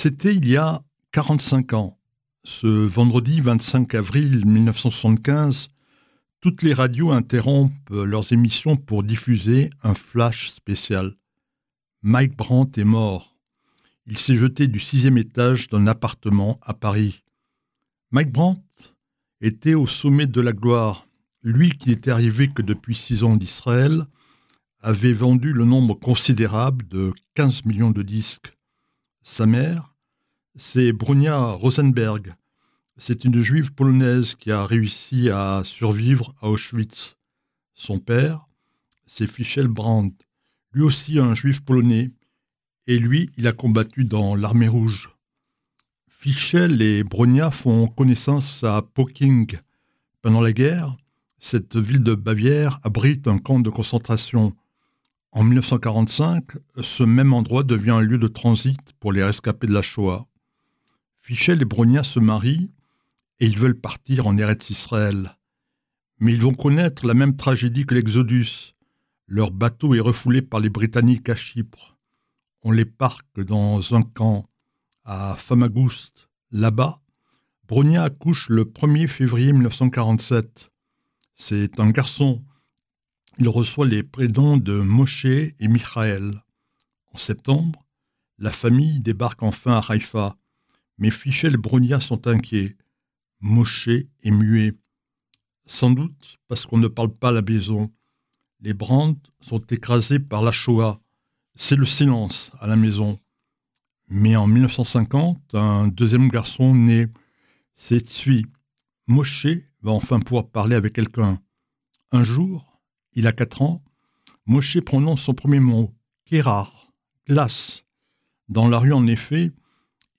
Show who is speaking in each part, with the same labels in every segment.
Speaker 1: C'était il y a 45 ans. Ce vendredi 25 avril 1975, toutes les radios interrompent leurs émissions pour diffuser un flash spécial. Mike Brandt est mort. Il s'est jeté du sixième étage d'un appartement à Paris. Mike Brandt était au sommet de la gloire. Lui qui n'était arrivé que depuis six ans d'Israël avait vendu le nombre considérable de 15 millions de disques. Sa mère, c'est Brunia Rosenberg. C'est une juive polonaise qui a réussi à survivre à Auschwitz. Son père, c'est Fischel Brandt, lui aussi un juif polonais, et lui, il a combattu dans l'armée rouge. Fischel et Bronia font connaissance à Poking. Pendant la guerre, cette ville de Bavière abrite un camp de concentration. En 1945, ce même endroit devient un lieu de transit pour les rescapés de la Shoah. Fischel et Bronia se marient et ils veulent partir en Eretz Israël. Mais ils vont connaître la même tragédie que l'Exodus. Leur bateau est refoulé par les Britanniques à Chypre. On les parque dans un camp à Famagouste. Là-bas, Bronia accouche le 1er février 1947. C'est un garçon. Il reçoit les prénoms de Moshe et Michael. En septembre, la famille débarque enfin à Haïfa, mais Fichel et Bronia sont inquiets. Moshe est muet. Sans doute parce qu'on ne parle pas à la maison. Les Brandt sont écrasés par la Shoah. C'est le silence à la maison. Mais en 1950, un deuxième garçon naît. C'est Tsui. Moshe va enfin pouvoir parler avec quelqu'un. Un jour, il a quatre ans, Moshe prononce son premier mot, Kérar, glace. Dans la rue, en effet,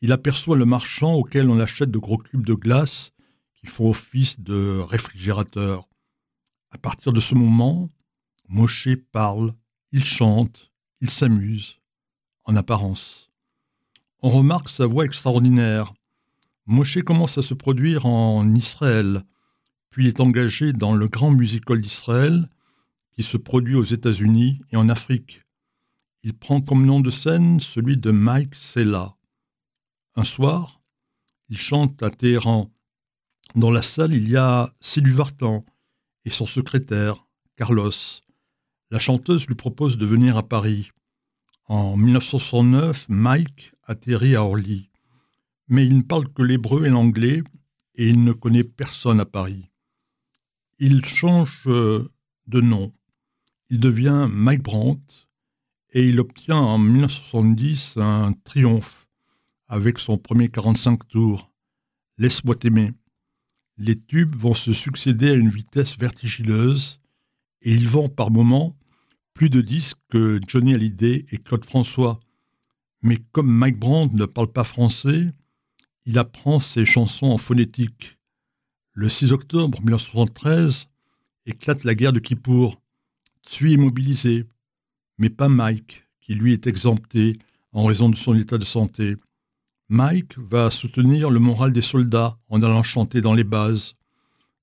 Speaker 1: il aperçoit le marchand auquel on achète de gros cubes de glace qui font office de réfrigérateur. À partir de ce moment, Moshe parle, il chante, il s'amuse, en apparence. On remarque sa voix extraordinaire. Moshe commence à se produire en Israël, puis est engagé dans le grand musical d'Israël qui se produit aux États-Unis et en Afrique. Il prend comme nom de scène celui de Mike Sella. Un soir, il chante à Téhéran. Dans la salle, il y a Sylvie Vartan et son secrétaire, Carlos. La chanteuse lui propose de venir à Paris. En 1969, Mike atterrit à Orly. Mais il ne parle que l'hébreu et l'anglais et il ne connaît personne à Paris. Il change euh, de nom. Il devient Mike Brandt et il obtient en 1970 un triomphe avec son premier 45 tours, Laisse-moi t'aimer. Les tubes vont se succéder à une vitesse vertigineuse et ils vont par moments plus de disques que Johnny Hallyday et Claude François. Mais comme Mike Brandt ne parle pas français, il apprend ses chansons en phonétique. Le 6 octobre 1973 éclate la guerre de Kippour. Tsui est mobilisé, mais pas Mike, qui lui est exempté en raison de son état de santé. Mike va soutenir le moral des soldats en allant chanter dans les bases.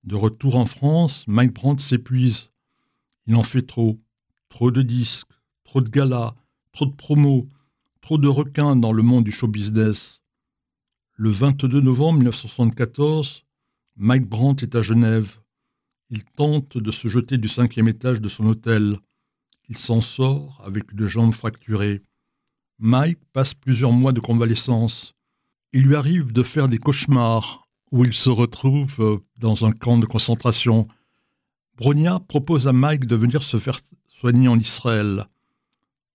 Speaker 1: De retour en France, Mike Brandt s'épuise. Il en fait trop. Trop de disques, trop de galas, trop de promos, trop de requins dans le monde du show business. Le 22 novembre 1974, Mike Brandt est à Genève. Il tente de se jeter du cinquième étage de son hôtel. Il s'en sort avec une jambe fracturée. Mike passe plusieurs mois de convalescence il lui arrive de faire des cauchemars où il se retrouve euh, dans un camp de concentration. Bronia propose à Mike de venir se faire soigner en Israël.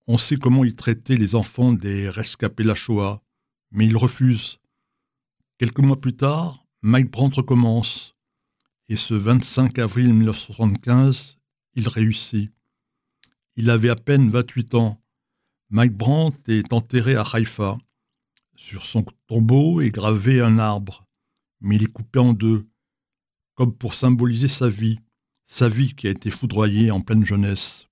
Speaker 1: On sait comment il traitait les enfants des rescapés la Shoah, mais il refuse. Quelques mois plus tard, Mike Brandt recommence. Et ce 25 avril 1975, il réussit. Il avait à peine 28 ans. Mike Brandt est enterré à Haïfa. Sur son tombeau est gravé un arbre, mais il est coupé en deux, comme pour symboliser sa vie, sa vie qui a été foudroyée en pleine jeunesse.